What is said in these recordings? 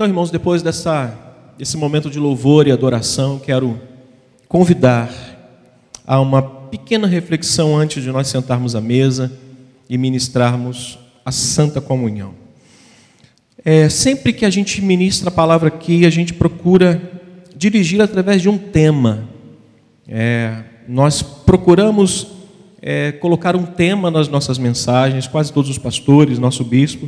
Então, irmãos, depois dessa, desse momento de louvor e adoração, quero convidar a uma pequena reflexão antes de nós sentarmos à mesa e ministrarmos a Santa Comunhão. É, sempre que a gente ministra a palavra aqui, a gente procura dirigir através de um tema. É, nós procuramos é, colocar um tema nas nossas mensagens, quase todos os pastores, nosso bispo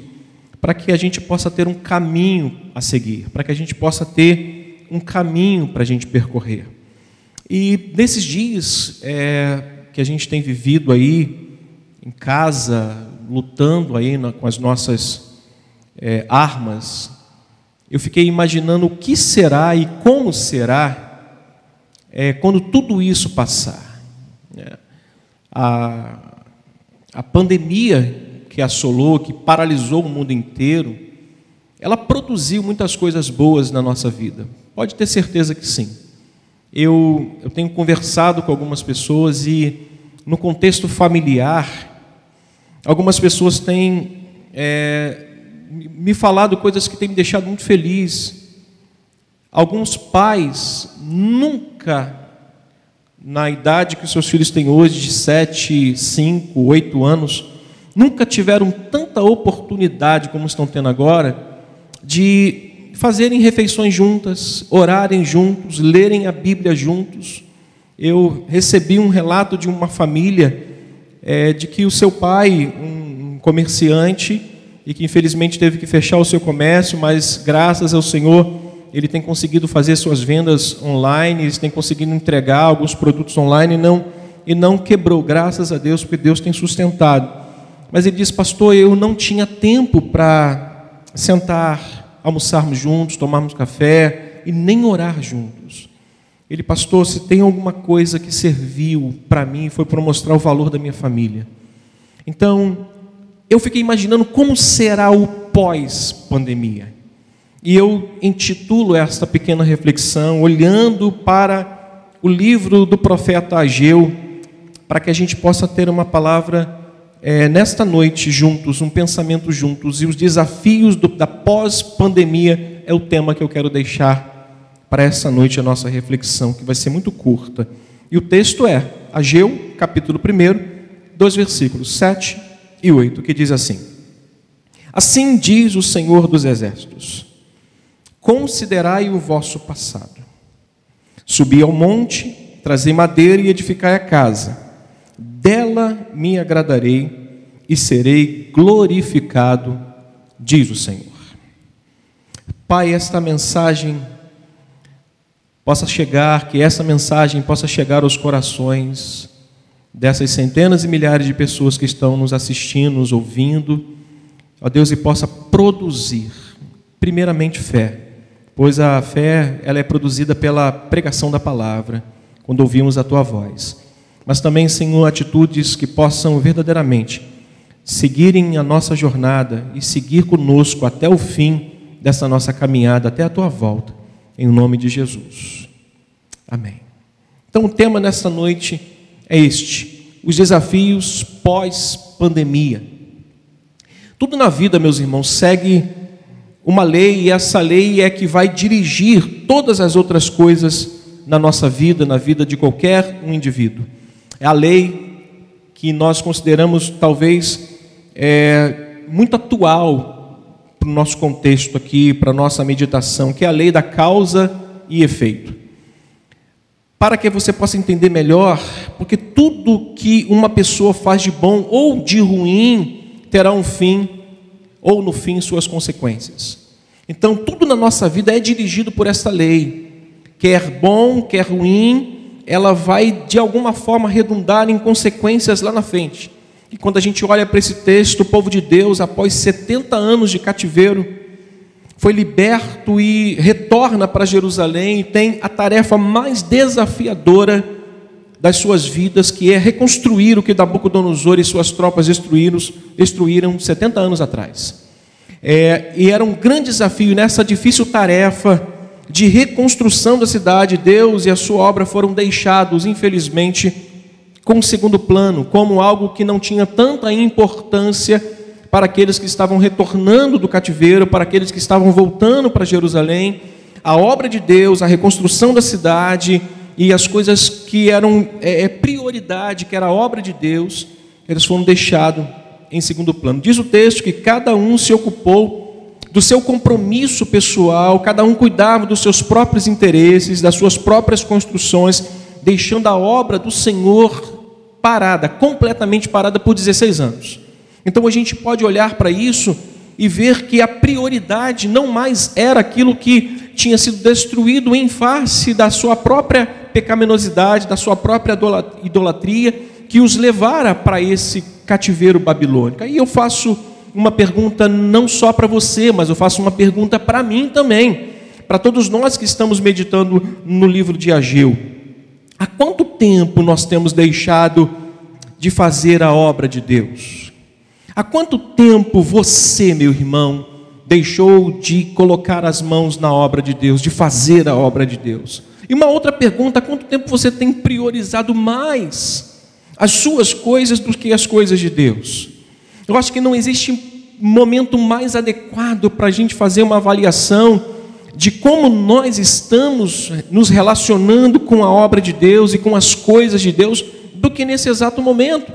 para que a gente possa ter um caminho a seguir, para que a gente possa ter um caminho para a gente percorrer. E nesses dias é, que a gente tem vivido aí em casa, lutando aí na, com as nossas é, armas, eu fiquei imaginando o que será e como será é, quando tudo isso passar. É, a, a pandemia que assolou, que paralisou o mundo inteiro, ela produziu muitas coisas boas na nossa vida. Pode ter certeza que sim. Eu, eu tenho conversado com algumas pessoas e, no contexto familiar, algumas pessoas têm é, me falado coisas que têm me deixado muito feliz. Alguns pais nunca, na idade que os seus filhos têm hoje, de 7, 5, 8 anos, nunca tiveram tanta oportunidade como estão tendo agora de fazerem refeições juntas, orarem juntos, lerem a Bíblia juntos. Eu recebi um relato de uma família é, de que o seu pai, um comerciante, e que infelizmente teve que fechar o seu comércio, mas graças ao Senhor ele tem conseguido fazer suas vendas online, ele tem conseguido entregar alguns produtos online e não, e não quebrou, graças a Deus, porque Deus tem sustentado. Mas ele disse, pastor, eu não tinha tempo para sentar, almoçarmos juntos, tomarmos café e nem orar juntos. Ele, pastor, se tem alguma coisa que serviu para mim, foi para mostrar o valor da minha família. Então, eu fiquei imaginando como será o pós-pandemia. E eu intitulo esta pequena reflexão olhando para o livro do profeta Ageu, para que a gente possa ter uma palavra é, nesta noite juntos, um pensamento juntos, e os desafios do, da pós-pandemia é o tema que eu quero deixar para essa noite a nossa reflexão, que vai ser muito curta. E o texto é Ageu, capítulo 1, dois versículos, 7 e 8, que diz assim: Assim diz o Senhor dos Exércitos: Considerai o vosso passado. Subi ao monte, trazei madeira e edificai a casa dela me agradarei e serei glorificado, diz o Senhor. Pai, esta mensagem possa chegar, que essa mensagem possa chegar aos corações dessas centenas e milhares de pessoas que estão nos assistindo, nos ouvindo, ó Deus, e possa produzir, primeiramente, fé, pois a fé ela é produzida pela pregação da palavra, quando ouvimos a tua voz mas também, Senhor, atitudes que possam verdadeiramente seguirem a nossa jornada e seguir conosco até o fim dessa nossa caminhada, até a tua volta, em nome de Jesus. Amém. Então, o tema nesta noite é este: os desafios pós-pandemia. Tudo na vida, meus irmãos, segue uma lei, e essa lei é que vai dirigir todas as outras coisas na nossa vida, na vida de qualquer um indivíduo. É a lei que nós consideramos talvez é, muito atual para o nosso contexto aqui, para a nossa meditação, que é a lei da causa e efeito. Para que você possa entender melhor, porque tudo que uma pessoa faz de bom ou de ruim terá um fim, ou no fim suas consequências. Então, tudo na nossa vida é dirigido por esta lei, quer bom, quer ruim, ela vai de alguma forma redundar em consequências lá na frente. E quando a gente olha para esse texto, o povo de Deus, após 70 anos de cativeiro, foi liberto e retorna para Jerusalém e tem a tarefa mais desafiadora das suas vidas, que é reconstruir o que Nabucodonosor e suas tropas destruíram, destruíram 70 anos atrás. É, e era um grande desafio nessa difícil tarefa de reconstrução da cidade, Deus e a sua obra foram deixados, infelizmente, com segundo plano, como algo que não tinha tanta importância para aqueles que estavam retornando do cativeiro, para aqueles que estavam voltando para Jerusalém. A obra de Deus, a reconstrução da cidade e as coisas que eram é, é prioridade, que era a obra de Deus, eles foram deixados em segundo plano. Diz o texto que cada um se ocupou do seu compromisso pessoal, cada um cuidava dos seus próprios interesses, das suas próprias construções, deixando a obra do Senhor parada, completamente parada por 16 anos. Então a gente pode olhar para isso e ver que a prioridade não mais era aquilo que tinha sido destruído em face da sua própria pecaminosidade, da sua própria idolatria, que os levara para esse cativeiro babilônico. Aí eu faço uma pergunta não só para você, mas eu faço uma pergunta para mim também, para todos nós que estamos meditando no livro de Ageu. Há quanto tempo nós temos deixado de fazer a obra de Deus? Há quanto tempo você, meu irmão, deixou de colocar as mãos na obra de Deus, de fazer a obra de Deus? E uma outra pergunta: há quanto tempo você tem priorizado mais as suas coisas do que as coisas de Deus? Eu acho que não existe momento mais adequado para a gente fazer uma avaliação de como nós estamos nos relacionando com a obra de Deus e com as coisas de Deus do que nesse exato momento.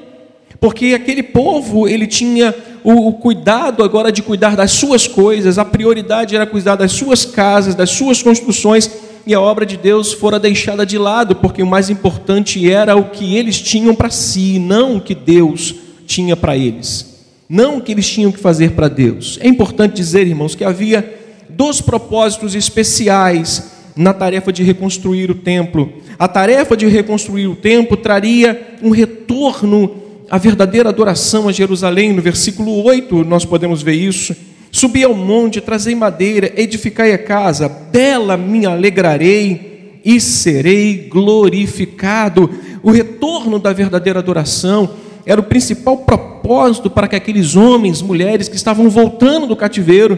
Porque aquele povo ele tinha o, o, cuidado agora de cuidar das suas coisas, a prioridade era cuidar das suas casas, das suas construções, e a obra de Deus fora deixada de lado, porque o mais importante era o que eles tinham para si, não o que Deus tinha para eles, não o que eles tinham que fazer para Deus. É importante dizer, irmãos, que havia dois propósitos especiais na tarefa de reconstruir o templo. A tarefa de reconstruir o templo traria um retorno a verdadeira adoração a Jerusalém, no versículo 8 nós podemos ver isso. Subi ao monte, trazei madeira, edificai a casa, dela me alegrarei e serei glorificado. O retorno da verdadeira adoração era o principal propósito para que aqueles homens, mulheres que estavam voltando do cativeiro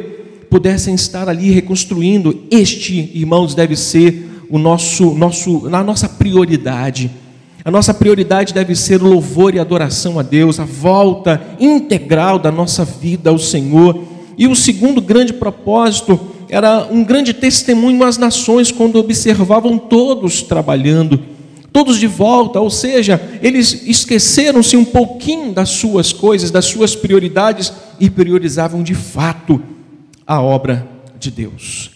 pudessem estar ali reconstruindo. Este, irmãos, deve ser o nosso, nosso, a nossa prioridade a nossa prioridade deve ser o louvor e adoração a Deus, a volta integral da nossa vida ao Senhor. E o segundo grande propósito era um grande testemunho às nações quando observavam todos trabalhando, todos de volta, ou seja, eles esqueceram-se um pouquinho das suas coisas, das suas prioridades e priorizavam de fato a obra de Deus.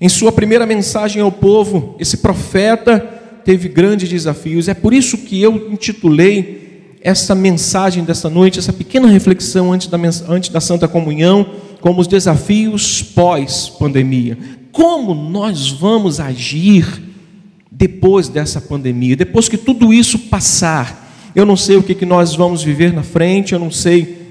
Em sua primeira mensagem ao povo, esse profeta teve grandes desafios. É por isso que eu intitulei essa mensagem dessa noite, essa pequena reflexão antes da, antes da Santa Comunhão, como os desafios pós-pandemia. Como nós vamos agir depois dessa pandemia, depois que tudo isso passar? Eu não sei o que, nós vamos viver na frente, eu não sei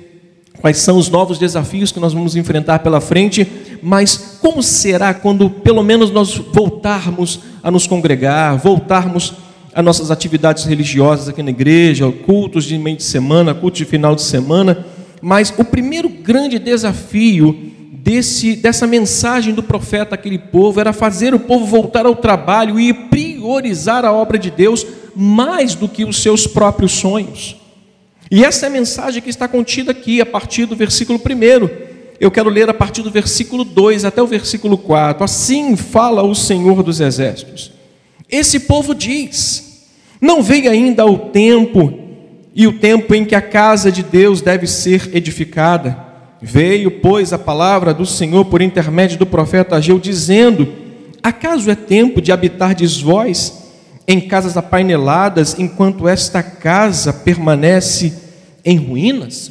quais são os novos desafios que nós vamos enfrentar pela frente, mas como será quando pelo menos nós voltarmos a nos congregar, voltarmos a nossas atividades religiosas aqui na igreja, cultos de meio de semana, cultos de final de semana, mas o primeiro grande desafio desse, dessa mensagem do profeta àquele povo era fazer o povo voltar ao trabalho e priorizar a obra de Deus mais do que os seus próprios sonhos. E essa é a mensagem que está contida aqui, a partir do versículo 1. Eu quero ler a partir do versículo 2 até o versículo 4. Assim fala o Senhor dos Exércitos. Esse povo diz: Não veio ainda o tempo, e o tempo em que a casa de Deus deve ser edificada. Veio, pois, a palavra do Senhor por intermédio do profeta Ageu, dizendo: Acaso é tempo de habitar vós em casas apaineladas, enquanto esta casa permanece em ruínas?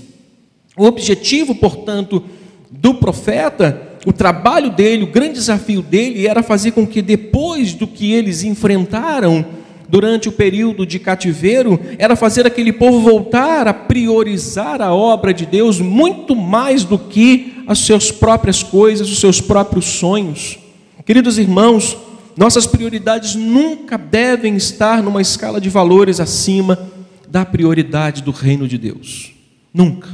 O objetivo, portanto, do profeta, o trabalho dele, o grande desafio dele era fazer com que depois do que eles enfrentaram durante o período de cativeiro, era fazer aquele povo voltar a priorizar a obra de Deus muito mais do que as suas próprias coisas, os seus próprios sonhos. Queridos irmãos, nossas prioridades nunca devem estar numa escala de valores acima da prioridade do reino de Deus. Nunca.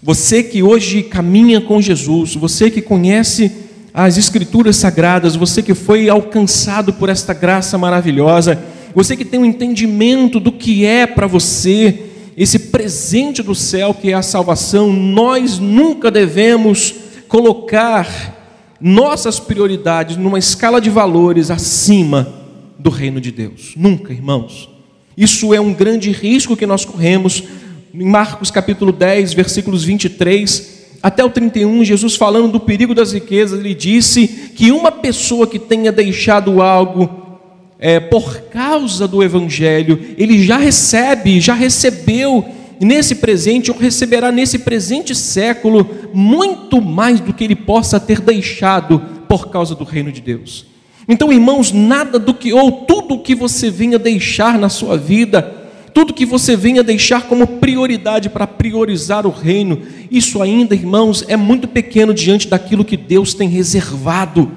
Você que hoje caminha com Jesus, você que conhece as Escrituras Sagradas, você que foi alcançado por esta graça maravilhosa, você que tem um entendimento do que é para você esse presente do céu, que é a salvação, nós nunca devemos colocar nossas prioridades numa escala de valores acima do reino de Deus. Nunca, irmãos. Isso é um grande risco que nós corremos. Em Marcos capítulo 10, versículos 23 até o 31, Jesus falando do perigo das riquezas, ele disse que uma pessoa que tenha deixado algo é, por causa do Evangelho, ele já recebe, já recebeu nesse presente, ou receberá nesse presente século, muito mais do que ele possa ter deixado por causa do reino de Deus. Então, irmãos, nada do que, ou tudo o que você venha deixar na sua vida, tudo que você venha deixar como prioridade para priorizar o reino, isso ainda, irmãos, é muito pequeno diante daquilo que Deus tem reservado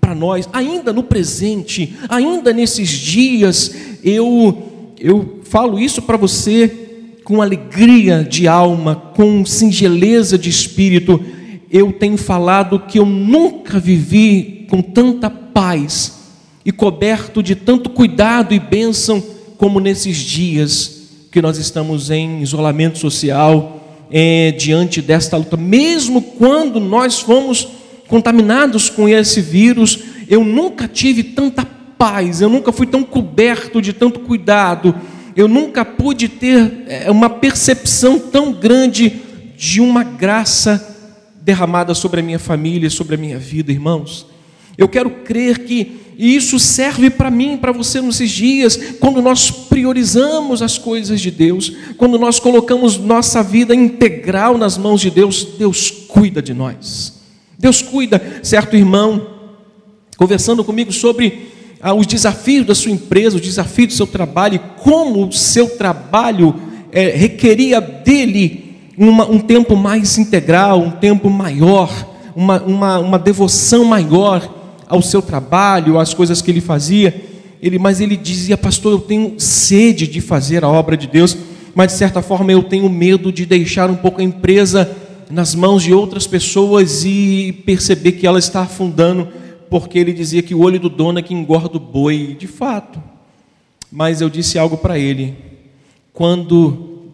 para nós, ainda no presente, ainda nesses dias, eu eu falo isso para você com alegria de alma, com singeleza de espírito, eu tenho falado que eu nunca vivi com tanta paz e coberto de tanto cuidado e bênção como nesses dias que nós estamos em isolamento social, é, diante desta luta. Mesmo quando nós fomos contaminados com esse vírus, eu nunca tive tanta paz, eu nunca fui tão coberto de tanto cuidado eu nunca pude ter é, uma percepção tão grande de uma graça derramada sobre a minha família, sobre a minha vida, irmãos. Eu quero crer que isso serve para mim, para você nesses dias, quando nós priorizamos as coisas de Deus, quando nós colocamos nossa vida integral nas mãos de Deus, Deus cuida de nós. Deus cuida, certo irmão, conversando comigo sobre os desafios da sua empresa, os desafios do seu trabalho, como o seu trabalho é, requeria dele uma, um tempo mais integral, um tempo maior, uma, uma, uma devoção maior ao seu trabalho, às coisas que ele fazia. Ele, mas ele dizia, pastor, eu tenho sede de fazer a obra de Deus, mas de certa forma eu tenho medo de deixar um pouco a empresa nas mãos de outras pessoas e perceber que ela está afundando porque ele dizia que o olho do dono é que engorda o boi, de fato. Mas eu disse algo para ele: quando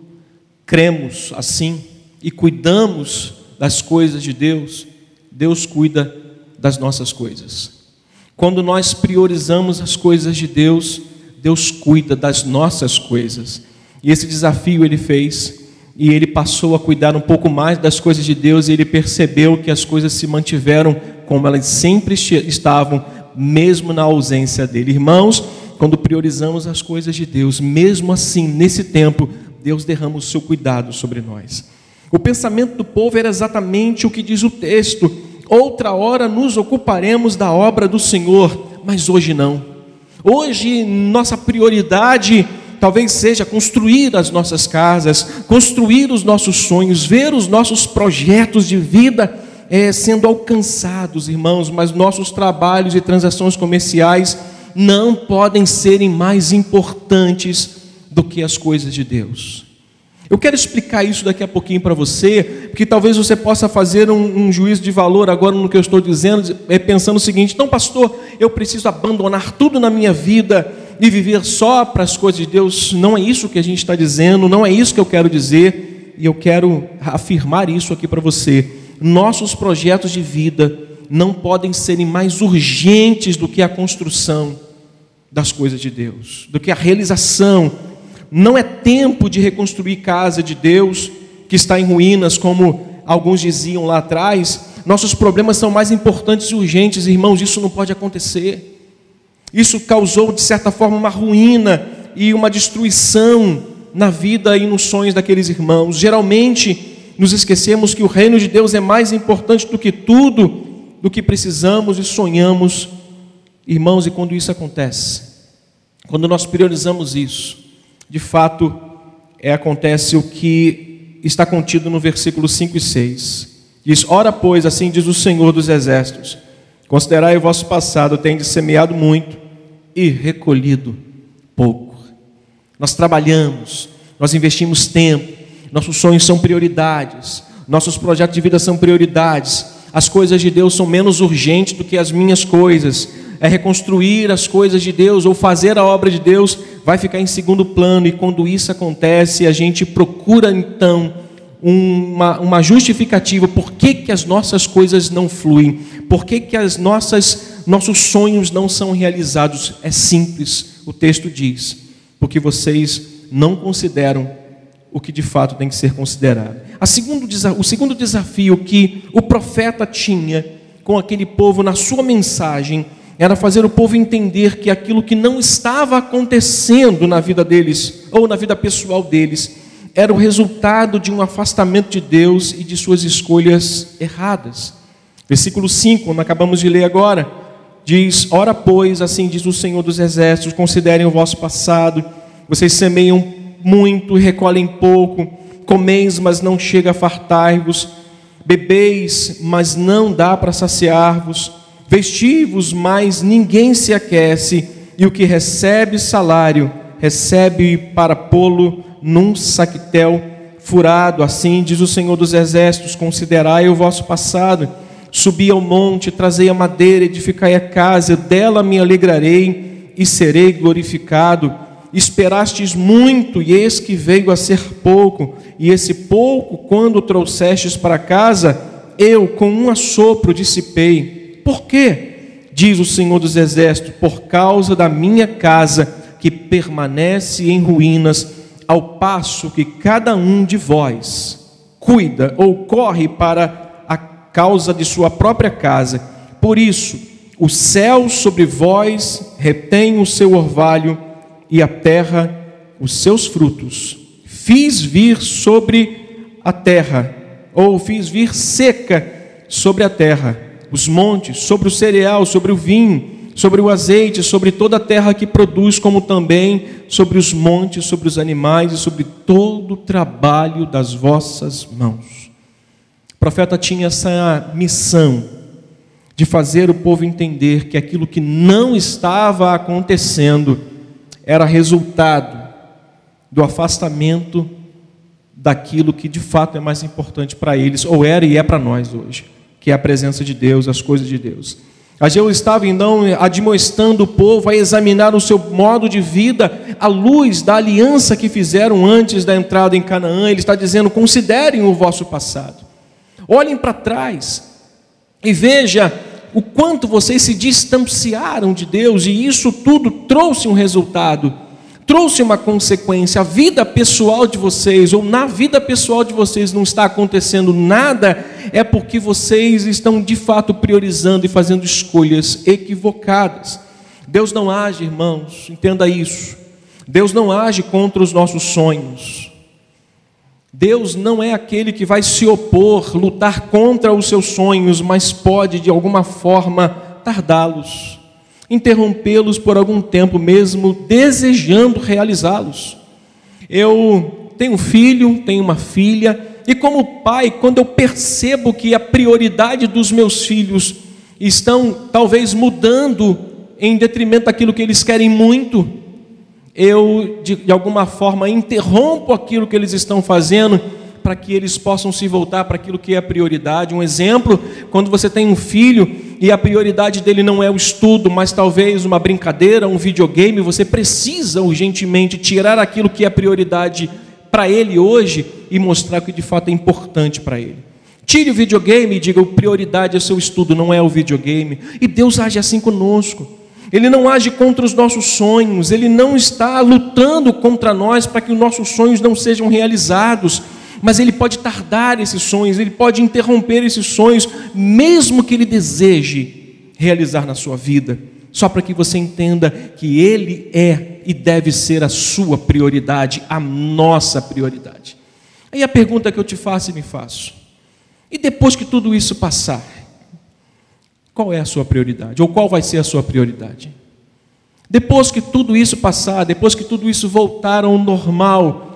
cremos assim e cuidamos das coisas de Deus, Deus cuida das nossas coisas. Quando nós priorizamos as coisas de Deus, Deus cuida das nossas coisas. E esse desafio ele fez, e ele passou a cuidar um pouco mais das coisas de Deus, e ele percebeu que as coisas se mantiveram como elas sempre estavam, mesmo na ausência dele. Irmãos, quando priorizamos as coisas de Deus, mesmo assim, nesse tempo, Deus derrama o seu cuidado sobre nós. O pensamento do povo era exatamente o que diz o texto: outra hora nos ocuparemos da obra do Senhor, mas hoje não. Hoje, nossa prioridade talvez seja construir as nossas casas, construir os nossos sonhos, ver os nossos projetos de vida é, sendo alcançados, irmãos, mas nossos trabalhos e transações comerciais não podem serem mais importantes do que as coisas de Deus. Eu quero explicar isso daqui a pouquinho para você, porque talvez você possa fazer um, um, juízo de valor agora no que eu estou dizendo, é pensando o seguinte: então, pastor, eu preciso abandonar tudo na minha vida e viver só para as coisas de Deus. Não é isso que a gente está dizendo, não é isso que eu quero dizer, e eu quero afirmar isso aqui para você nossos projetos de vida não podem serem mais urgentes do que a construção das coisas de Deus, do que a realização. Não é tempo de reconstruir casa de Deus que está em ruínas, como alguns diziam lá atrás. Nossos problemas são mais importantes e urgentes, irmãos, isso não pode acontecer. Isso causou, de certa forma, uma ruína e uma destruição na vida e nos sonhos daqueles irmãos. Geralmente, nos esquecemos que o reino de Deus é mais importante do que tudo, do que precisamos e sonhamos, irmãos, e quando isso acontece, quando nós priorizamos isso, de fato, é, acontece o que está contido no versículo 5 e 6. Diz: Ora, pois, assim diz o Senhor dos Exércitos: Considerai o vosso passado, tendes semeado muito e recolhido pouco. Nós trabalhamos, nós investimos tempo, nossos sonhos são prioridades, nossos projetos de vida são prioridades. As coisas de Deus são menos urgentes do que as minhas coisas. É reconstruir as coisas de Deus ou fazer a obra de Deus vai ficar em segundo plano, e quando isso acontece, a gente procura então uma, uma justificativa por que, que as nossas coisas não fluem, por que, que as nossas, nossos sonhos não são realizados. É simples, o texto diz, porque vocês não consideram o que de fato tem que ser considerado. Segundo, o segundo desafio que o profeta tinha com aquele povo na sua mensagem era fazer o povo entender que aquilo que não estava acontecendo na vida deles, ou na vida pessoal deles, era o resultado de um afastamento de Deus e de suas escolhas erradas. Versículo 5, como acabamos de ler agora, diz: Ora, pois, assim diz o Senhor dos Exércitos: considerem o vosso passado, vocês semeiam muito e recolhem pouco, comeis, mas não chega a fartar-vos, bebeis, mas não dá para saciar-vos Vestivos, mas ninguém se aquece, e o que recebe salário, recebe para pô-lo num saquetel furado. Assim diz o Senhor dos Exércitos: considerai o vosso passado. Subi ao monte, trazei a madeira, edificai a casa, dela me alegrarei e serei glorificado. Esperastes muito, e eis que veio a ser pouco, e esse pouco, quando trouxestes para casa, eu com um assopro dissipei. Por quê? Diz o Senhor dos Exércitos: por causa da minha casa que permanece em ruínas, ao passo que cada um de vós cuida ou corre para a causa de sua própria casa. Por isso, o céu sobre vós retém o seu orvalho e a terra os seus frutos. Fiz vir sobre a terra, ou fiz vir seca sobre a terra os montes, sobre o cereal, sobre o vinho, sobre o azeite, sobre toda a terra que produz, como também sobre os montes, sobre os animais e sobre todo o trabalho das vossas mãos. O profeta tinha essa missão de fazer o povo entender que aquilo que não estava acontecendo era resultado do afastamento daquilo que de fato é mais importante para eles, ou era e é para nós hoje que é a presença de Deus, as coisas de Deus. Ageu estava então admoestando o povo a examinar o seu modo de vida à luz da aliança que fizeram antes da entrada em Canaã. Ele está dizendo: considerem o vosso passado, olhem para trás e veja o quanto vocês se distanciaram de Deus, e isso tudo trouxe um resultado trouxe uma consequência. A vida pessoal de vocês, ou na vida pessoal de vocês, não está acontecendo nada, é porque vocês estão de fato priorizando e fazendo escolhas equivocadas. Deus não age, irmãos, entenda isso. Deus não age contra os nossos sonhos. Deus não é aquele que vai se opor, lutar contra os seus sonhos, mas pode de alguma forma tardá-los interrompê-los por algum tempo, mesmo desejando realizá-los. Eu tenho um filho, tenho uma filha, e como pai, quando eu percebo que a prioridade dos meus filhos estão talvez mudando em detrimento daquilo que eles querem muito, eu de, de alguma forma interrompo aquilo que eles estão fazendo para que eles possam se voltar para aquilo que é a prioridade. Um exemplo, quando você tem um filho e a prioridade dele não é o estudo, mas talvez uma brincadeira, um videogame, você precisa urgentemente tirar aquilo que é prioridade para ele hoje e mostrar o que de fato é importante para ele. Tire o videogame e diga: a prioridade é o seu estudo, não é o videogame. E Deus age assim conosco. Ele não age contra os nossos sonhos, ele não está lutando contra nós para que os nossos sonhos não sejam realizados mas ele pode tardar esses sonhos, ele pode interromper esses sonhos, mesmo que ele deseje realizar na sua vida, só para que você entenda que ele é e deve ser a sua prioridade, a nossa prioridade. Aí a pergunta que eu te faço e me faço: e depois que tudo isso passar, qual é a sua prioridade? Ou qual vai ser a sua prioridade? Depois que tudo isso passar, depois que tudo isso voltar ao normal,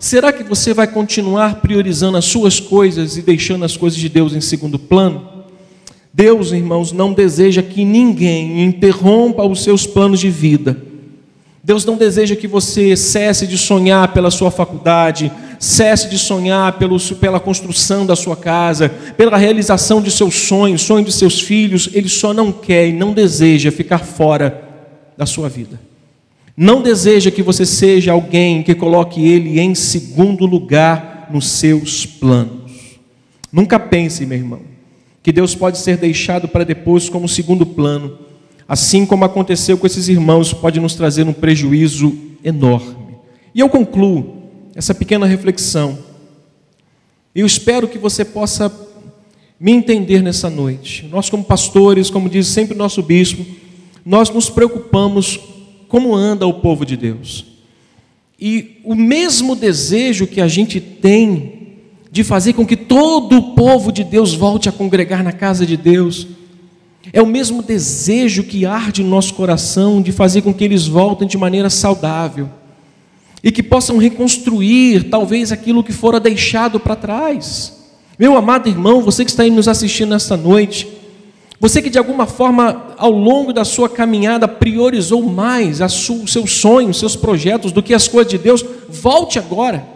Será que você vai continuar priorizando as suas coisas e deixando as coisas de Deus em segundo plano? Deus, irmãos, não deseja que ninguém interrompa os seus planos de vida. Deus não deseja que você cesse de sonhar pela sua faculdade, cesse de sonhar pelo, pela construção da sua casa, pela realização de seus sonhos, sonhos de seus filhos. Ele só não quer e não deseja ficar fora da sua vida. não deseja que você seja alguém que coloque Ele em segundo lugar nos seus planos. Nunca pense, meu irmão, que Deus pode ser deixado para depois como segundo plano, assim como aconteceu com esses irmãos, pode nos trazer um prejuízo enorme. E eu concluo essa pequena reflexão. Eu espero que você possa me entender nessa noite. Nós, como pastores, como diz sempre o nosso bispo, nós nos preocupamos como anda o povo de Deus. E o mesmo desejo que a gente tem de fazer com que todo o povo de Deus volte a congregar na casa de Deus, é o mesmo desejo que arde no nosso coração de fazer com que eles voltem de maneira saudável e que possam reconstruir talvez aquilo que fora deixado para trás. Meu amado irmão, você que está aí nos assistindo nesta noite, você que de alguma forma, ao longo da sua caminhada, priorizou mais os seus sonhos, seus projetos do que as coisas de Deus, volte agora.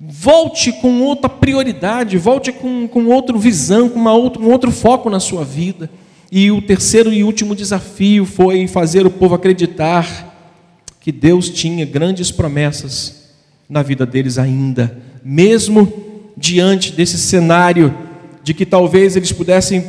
Volte com outra prioridade, volte com, com outra visão, com uma outro, um outro foco na sua vida. E o terceiro e último desafio foi fazer o povo acreditar que Deus tinha grandes promessas na vida deles ainda, mesmo diante desse cenário de que talvez eles pudessem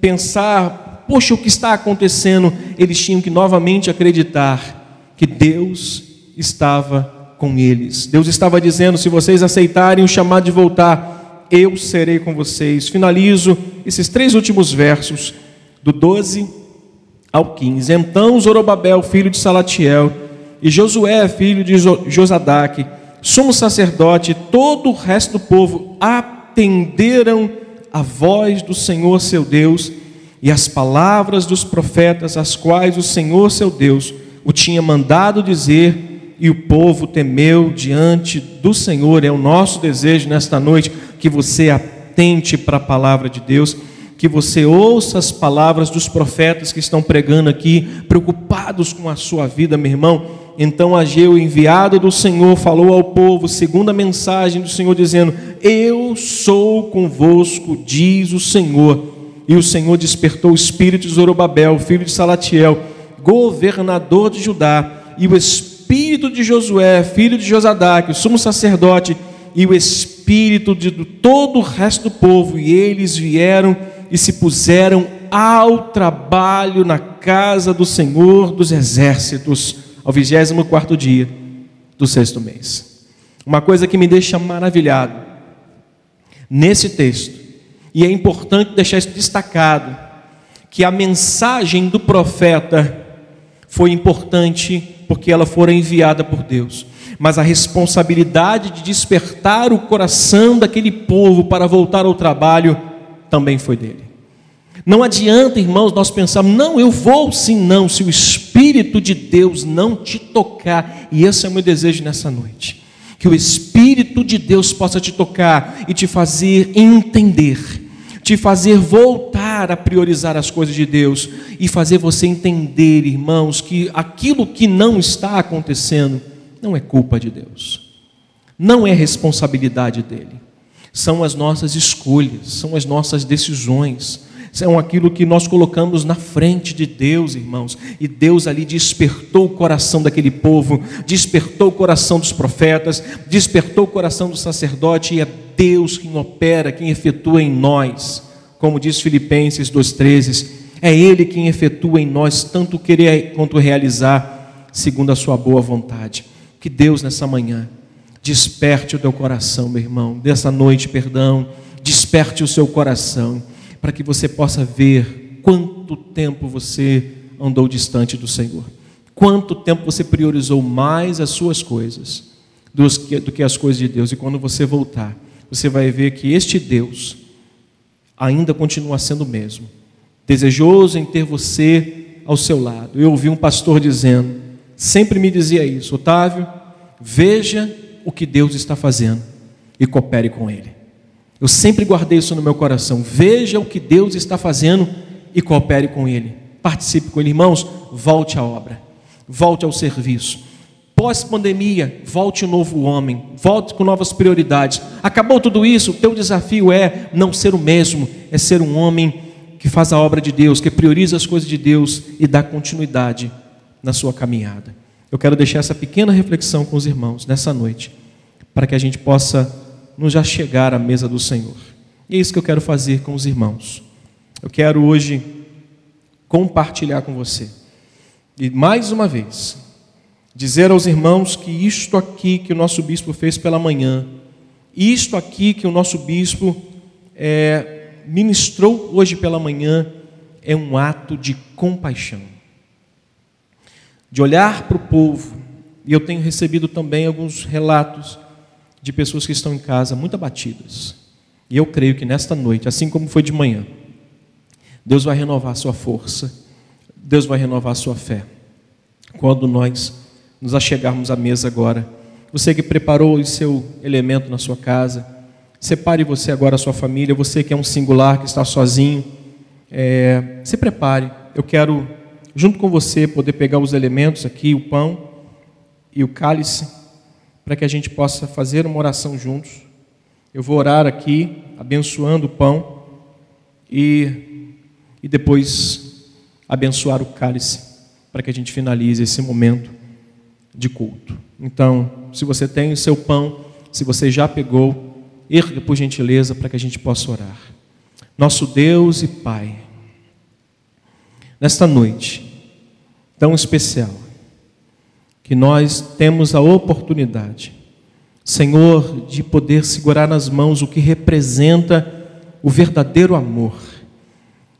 pensar, poxa, o que está acontecendo, eles tinham que novamente acreditar que Deus estava com eles. Deus estava dizendo: se vocês aceitarem o chamado de voltar, eu serei com vocês. Finalizo esses três últimos versos, do 12 ao 15. Então Zorobabel, filho de Salatiel, e Josué, filho de Josadaque, sumo sacerdote, todo o resto do povo atenderam a voz do Senhor seu Deus e as palavras dos profetas, as quais o Senhor seu Deus o tinha mandado dizer, e o povo temeu diante do Senhor. É o nosso desejo nesta noite que você atente para a palavra de Deus, que você ouça as palavras dos profetas que estão pregando aqui, preocupados com a sua vida, meu irmão. Então Ageu, enviado do Senhor, falou ao povo, segundo a mensagem do Senhor, dizendo: Eu sou convosco, diz o Senhor. E o Senhor despertou o espírito de Zorobabel, filho de Salatiel, governador de Judá, e o espírito de Josué, filho de Josadaque, o sumo sacerdote, e o espírito de todo o resto do povo, e eles vieram e se puseram ao trabalho na casa do Senhor dos exércitos ao 24 dia do sexto mês. Uma coisa que me deixa maravilhado nesse texto, e é importante deixar isso destacado, que a mensagem do profeta foi importante porque ela fora enviada por Deus, mas a responsabilidade de despertar o coração daquele povo para voltar ao trabalho também foi dele. Não adianta, irmãos, nós pensarmos, não, eu vou sim, não, se o Espírito de Deus não te tocar, e esse é o meu desejo nessa noite, que o Espírito de Deus possa te tocar e te fazer entender, te fazer voltar a priorizar as coisas de Deus e fazer você entender, irmãos, que aquilo que não está acontecendo não é culpa de Deus, não é responsabilidade dele, são as nossas escolhas, são as nossas decisões são aquilo que nós colocamos na frente de Deus, irmãos. E Deus ali despertou o coração daquele povo, despertou o coração dos profetas, despertou o coração do sacerdote, e é Deus quem opera, quem efetua em nós. Como diz Filipenses 2,13, é Ele quem efetua em nós tanto querer quanto realizar, segundo a sua boa vontade. Que Deus nessa manhã desperte o teu coração, meu irmão, dessa noite, perdão, desperte o seu coração para que você possa ver quanto tempo você andou distante do Senhor, quanto tempo você priorizou mais as suas coisas do que as coisas de Deus, e quando você voltar, você vai ver que este Deus ainda continua sendo o mesmo, desejoso em ter você ao seu lado. Eu ouvi um pastor dizendo, sempre me dizia isso, Otávio, veja o que Deus está fazendo e coopere com Ele. Eu sempre guardei isso no meu coração. Veja o que Deus está fazendo e coopere com Ele. Participe com Ele. Irmãos, volte à obra, volte ao serviço. Pós-pandemia, volte um novo homem, volte com novas prioridades. Acabou tudo isso, o teu desafio é não ser o mesmo, é ser um homem que faz a obra de Deus, que prioriza as coisas de Deus e dá continuidade na sua caminhada. Eu quero deixar essa pequena reflexão com os irmãos nessa noite, para que a gente possa nos já chegar à mesa do Senhor. E é isso que eu quero fazer com os irmãos. Eu quero hoje compartilhar com você. E mais uma vez, dizer aos irmãos que isto aqui que o nosso bispo fez pela manhã, isto aqui que o nosso bispo é, ministrou hoje pela manhã, é um ato de compaixão. De olhar para o povo, e eu tenho recebido também alguns relatos de pessoas que estão em casa muito abatidas. E eu creio que nesta noite, assim como foi de manhã, Deus vai renovar a sua força, Deus vai renovar a sua fé. Quando nós nos achegarmos à mesa agora, você que preparou o seu elemento na sua casa, separe você agora a sua família, você que é um singular, que está sozinho, é, se prepare. Eu quero, junto com você, poder pegar os elementos aqui, o pão e o cálice, para que a gente possa fazer uma oração juntos. Eu vou orar aqui, abençoando o pão e, e depois abençoar o cálice, para que a gente finalize esse momento de culto. Então, se você tem o seu pão, se você já pegou, erga por gentileza para que a gente possa orar. Nosso Deus e Pai, nesta noite tão especial, que nós temos a oportunidade, Senhor, de poder segurar nas mãos o que representa o verdadeiro amor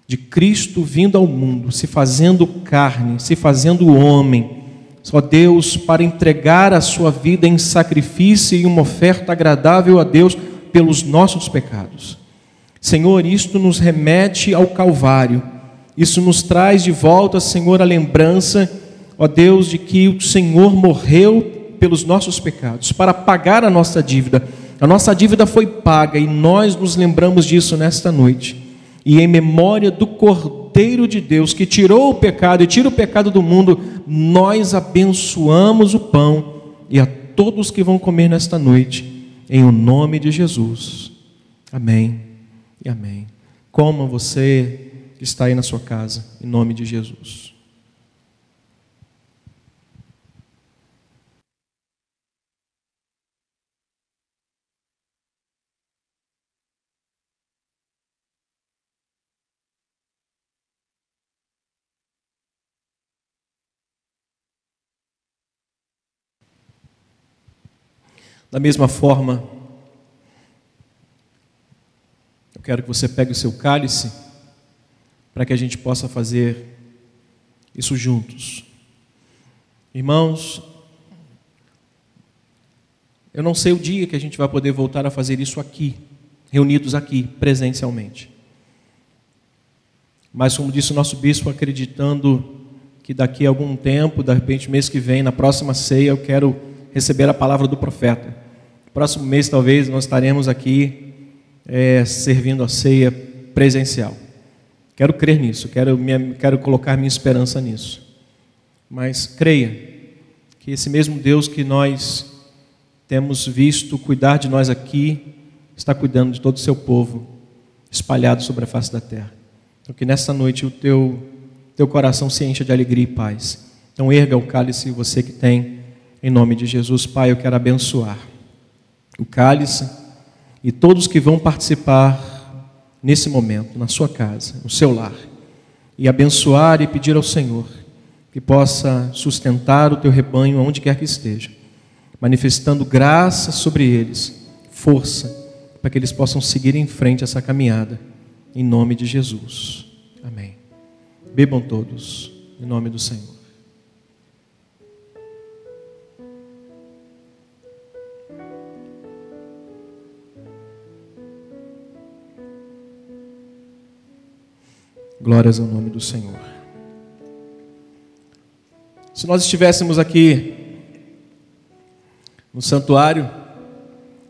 de Cristo vindo ao mundo, se fazendo carne, se fazendo homem, só Deus para entregar a sua vida em sacrifício e uma oferta agradável a Deus pelos nossos pecados. Senhor, isto nos remete ao Calvário isso nos traz de volta, Senhor, a lembrança, ó Deus, de que o Senhor morreu pelos nossos pecados, para pagar a nossa dívida. A nossa dívida foi paga e nós nos lembramos disso nesta noite. E em memória do Cordeiro de Deus que tirou o pecado e tira o pecado do mundo, nós abençoamos o pão e a todos que vão comer nesta noite, em o nome de Jesus. Amém e amém. Como você que está aí na sua casa, em nome de Jesus. Da mesma forma, eu quero que você pegue o seu cálice para que a gente possa fazer isso juntos. Irmãos, eu não sei o dia que a gente vai poder voltar a fazer isso aqui, reunidos aqui, presencialmente. Mas, como disse o nosso bispo, acreditando que daqui a algum tempo, de repente, mês que vem, na próxima ceia, eu quero receber a palavra do profeta. Próximo mês, talvez, nós estaremos aqui é, servindo a ceia presencial. Quero crer nisso, quero, minha, quero colocar minha esperança nisso. Mas creia que esse mesmo Deus que nós temos visto cuidar de nós aqui, está cuidando de todo o seu povo espalhado sobre a face da terra. Então, que nesta noite o teu, teu coração se encha de alegria e paz. Então, erga o cálice, você que tem, em nome de Jesus. Pai, eu quero abençoar o cálice e todos que vão participar nesse momento, na sua casa, no seu lar, e abençoar e pedir ao Senhor que possa sustentar o teu rebanho onde quer que esteja, manifestando graça sobre eles, força, para que eles possam seguir em frente essa caminhada, em nome de Jesus. Amém. Bebam todos, em nome do Senhor. Glórias ao nome do Senhor. Se nós estivéssemos aqui no santuário,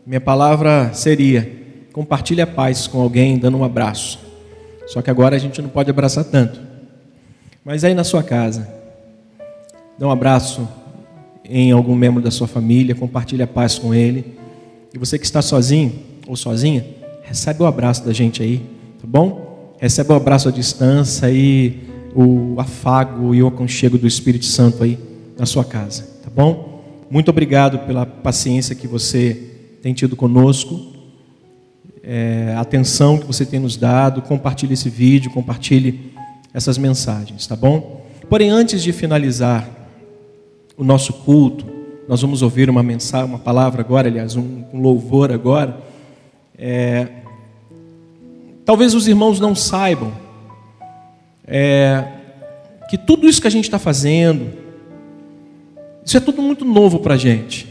minha palavra seria: compartilhe a paz com alguém dando um abraço. Só que agora a gente não pode abraçar tanto. Mas aí na sua casa, dê um abraço em algum membro da sua família, compartilhe a paz com ele. E você que está sozinho ou sozinha, recebe o abraço da gente aí, tá bom? Recebe o abraço à distância e o afago e o aconchego do Espírito Santo aí na sua casa. tá bom? Muito obrigado pela paciência que você tem tido conosco, é, atenção que você tem nos dado. Compartilhe esse vídeo, compartilhe essas mensagens, tá bom? Porém, antes de finalizar o nosso culto, nós vamos ouvir uma mensagem, uma palavra agora, aliás, um, um louvor agora. É, talvez os irmãos não saibam é, que tudo isso que a gente está fazendo, isso é tudo muito novo para a gente.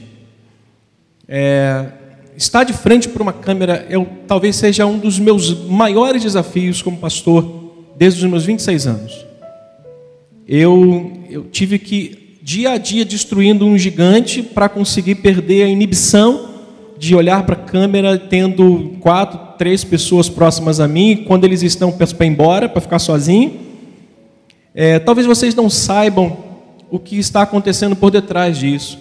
É, estar de frente para uma câmera eu, talvez seja um dos meus maiores desafios como pastor desde os meus 26 anos. Eu, eu tive que dia a dia destruindo um gigante para conseguir perder a inibição de olhar para a câmera tendo quatro, três pessoas próximas a mim, quando eles estão para ir embora, para ficar sozinho. É, talvez vocês não saibam o que está acontecendo por detrás disso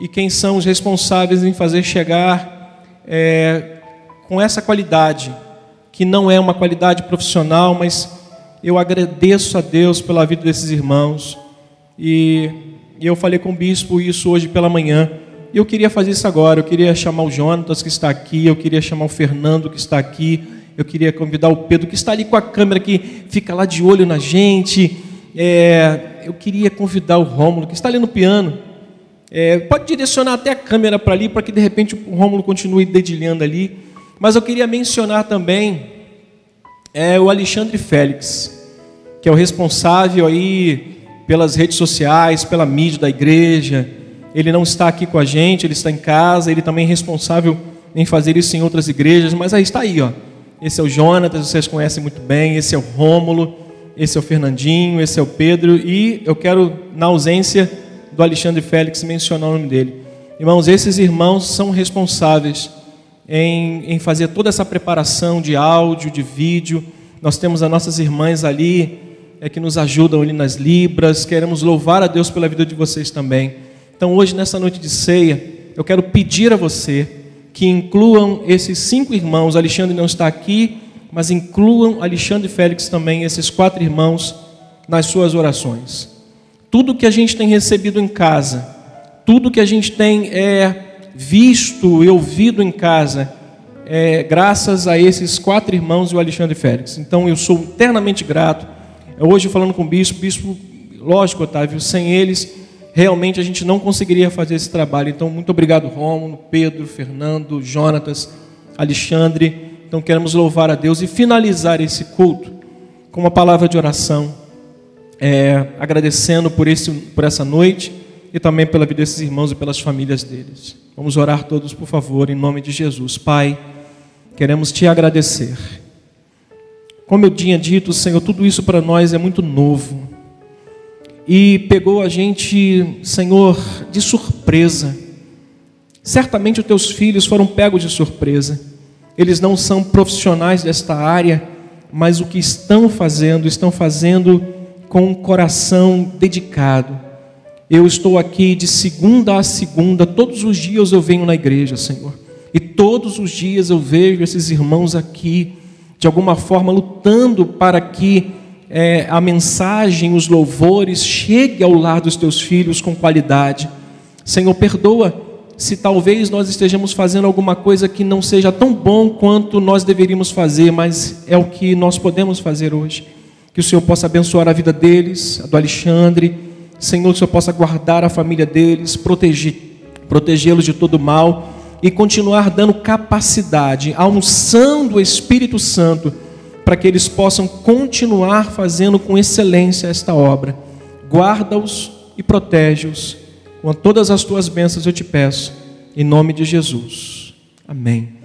e quem são os responsáveis em fazer chegar é, com essa qualidade, que não é uma qualidade profissional, mas eu agradeço a Deus pela vida desses irmãos e, e eu falei com o bispo isso hoje pela manhã. Eu queria fazer isso agora. Eu queria chamar o Jonatas que está aqui, eu queria chamar o Fernando que está aqui, eu queria convidar o Pedro que está ali com a câmera que fica lá de olho na gente. É, eu queria convidar o Rômulo que está ali no piano. É, pode direcionar até a câmera para ali para que de repente o Rômulo continue dedilhando ali. Mas eu queria mencionar também é, o Alexandre Félix, que é o responsável aí pelas redes sociais, pela mídia da igreja. Ele não está aqui com a gente, ele está em casa, ele também é responsável em fazer isso em outras igrejas, mas aí está aí, ó. Esse é o Jonatas, vocês conhecem muito bem, esse é o Rômulo, esse é o Fernandinho, esse é o Pedro, e eu quero, na ausência do Alexandre Félix, mencionar o nome dele. Irmãos, esses irmãos são responsáveis em, em fazer toda essa preparação de áudio, de vídeo. Nós temos as nossas irmãs ali é, que nos ajudam ali nas libras. Queremos louvar a Deus pela vida de vocês também. Então, hoje, nessa noite de ceia, eu quero pedir a você que incluam esses cinco irmãos. Alexandre não está aqui, mas incluam Alexandre e Félix também, esses quatro irmãos, nas suas orações. Tudo que a gente tem recebido em casa, tudo que a gente tem é, visto e ouvido em casa, é, graças a esses quatro irmãos e o Alexandre Félix. Então eu sou eternamente grato Hoje falando com o bispo, bispo, lógico, Otávio, sem eles realmente a gente não conseguiria fazer esse trabalho. Então, muito obrigado, Rômulo, Pedro, Fernando, Jonatas, Alexandre. Então, queremos louvar a Deus e finalizar esse culto com uma palavra de oração, é, agradecendo por, esse, por essa noite e também pela vida desses irmãos e pelas famílias deles. Vamos orar todos, por favor, em nome de Jesus. Pai, queremos te agradecer como eu tinha dito, Senhor, tudo isso para nós é muito novo. E pegou a gente, Senhor, de surpresa. Certamente os teus filhos foram pegos de surpresa. Eles não são profissionais desta área, mas o que estão fazendo, estão fazendo com um coração dedicado. Eu estou aqui de segunda a segunda, todos os dias eu venho na igreja, Senhor. E todos os dias eu vejo esses irmãos aqui de alguma forma lutando para que é, a mensagem, os louvores chegue ao lar dos teus filhos com qualidade. Senhor, perdoa se talvez nós estejamos fazendo alguma coisa que não seja tão bom quanto nós deveríamos fazer, mas é o que nós podemos fazer hoje. Que o Senhor possa abençoar a vida deles, a do Alexandre. Senhor, que o Senhor possa guardar a família deles, protegê-los de todo mal e continuar dando capacidade, a unção do Espírito Santo, para que eles possam continuar fazendo com excelência esta obra. Guarda-os e protege-os. Com todas as tuas bênçãos eu te peço, em nome de Jesus. Amém.